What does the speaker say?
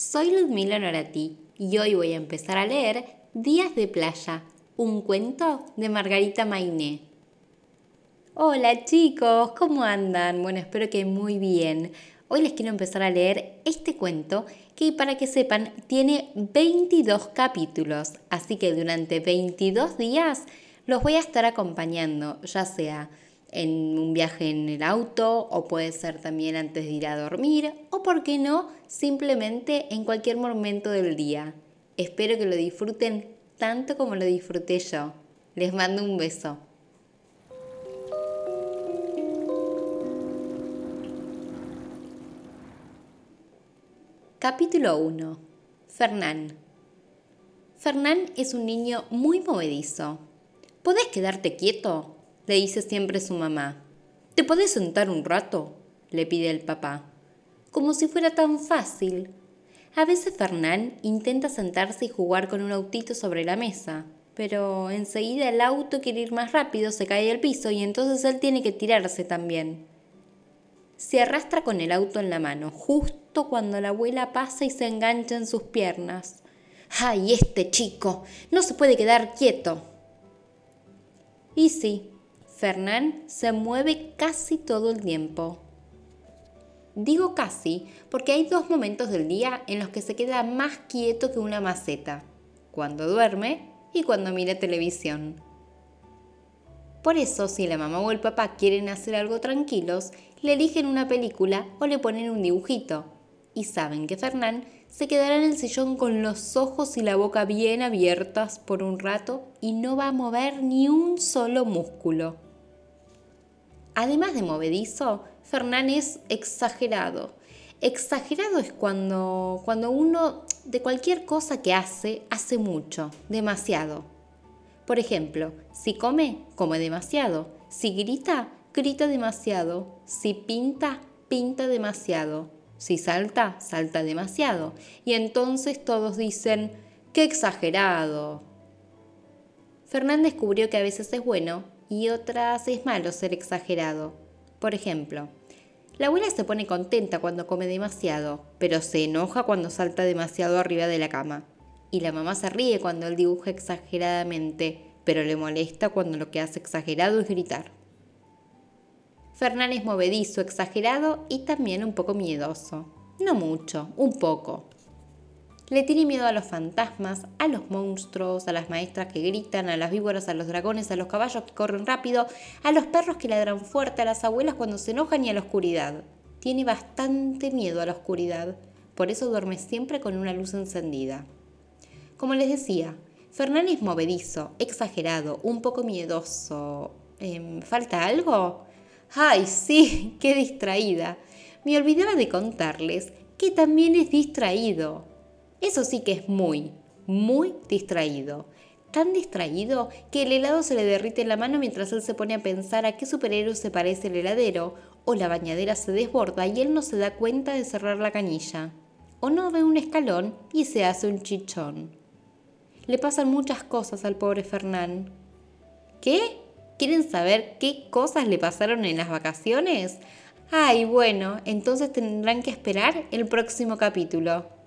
Soy Ludmila Norati y hoy voy a empezar a leer Días de Playa, un cuento de Margarita Mainé. Hola chicos, ¿cómo andan? Bueno, espero que muy bien. Hoy les quiero empezar a leer este cuento que para que sepan tiene 22 capítulos, así que durante 22 días los voy a estar acompañando, ya sea en un viaje en el auto o puede ser también antes de ir a dormir o, por qué no, simplemente en cualquier momento del día. Espero que lo disfruten tanto como lo disfruté yo. Les mando un beso. Capítulo 1. Fernán. Fernán es un niño muy movedizo. ¿Podés quedarte quieto? Le dice siempre su mamá. ¿Te podés sentar un rato? le pide el papá. Como si fuera tan fácil. A veces Fernán intenta sentarse y jugar con un autito sobre la mesa, pero enseguida el auto quiere ir más rápido, se cae al piso y entonces él tiene que tirarse también. Se arrastra con el auto en la mano, justo cuando la abuela pasa y se engancha en sus piernas. ¡Ay, este chico! No se puede quedar quieto. Y sí, Fernán se mueve casi todo el tiempo. Digo casi porque hay dos momentos del día en los que se queda más quieto que una maceta, cuando duerme y cuando mira televisión. Por eso, si la mamá o el papá quieren hacer algo tranquilos, le eligen una película o le ponen un dibujito. Y saben que Fernán se quedará en el sillón con los ojos y la boca bien abiertas por un rato y no va a mover ni un solo músculo. Además de movedizo, Fernán es exagerado. Exagerado es cuando, cuando uno de cualquier cosa que hace, hace mucho, demasiado. Por ejemplo, si come, come demasiado. Si grita, grita demasiado. Si pinta, pinta demasiado. Si salta, salta demasiado. Y entonces todos dicen, ¡qué exagerado! Fernán descubrió que a veces es bueno y otras es malo ser exagerado. Por ejemplo, la abuela se pone contenta cuando come demasiado, pero se enoja cuando salta demasiado arriba de la cama. Y la mamá se ríe cuando él dibuja exageradamente, pero le molesta cuando lo que hace exagerado es gritar. Fernán es movedizo, exagerado y también un poco miedoso. No mucho, un poco. Le tiene miedo a los fantasmas, a los monstruos, a las maestras que gritan, a las víboras, a los dragones, a los caballos que corren rápido, a los perros que ladran fuerte, a las abuelas cuando se enojan y a la oscuridad. Tiene bastante miedo a la oscuridad, por eso duerme siempre con una luz encendida. Como les decía, Fernán es movedizo, exagerado, un poco miedoso. Em, ¿Falta algo? ¡Ay, sí! ¡Qué distraída! Me olvidaba de contarles que también es distraído. Eso sí que es muy, muy distraído. Tan distraído que el helado se le derrite en la mano mientras él se pone a pensar a qué superhéroe se parece el heladero, o la bañadera se desborda y él no se da cuenta de cerrar la canilla, o no ve un escalón y se hace un chichón. Le pasan muchas cosas al pobre Fernán. ¿Qué? ¿Quieren saber qué cosas le pasaron en las vacaciones? Ay, bueno, entonces tendrán que esperar el próximo capítulo.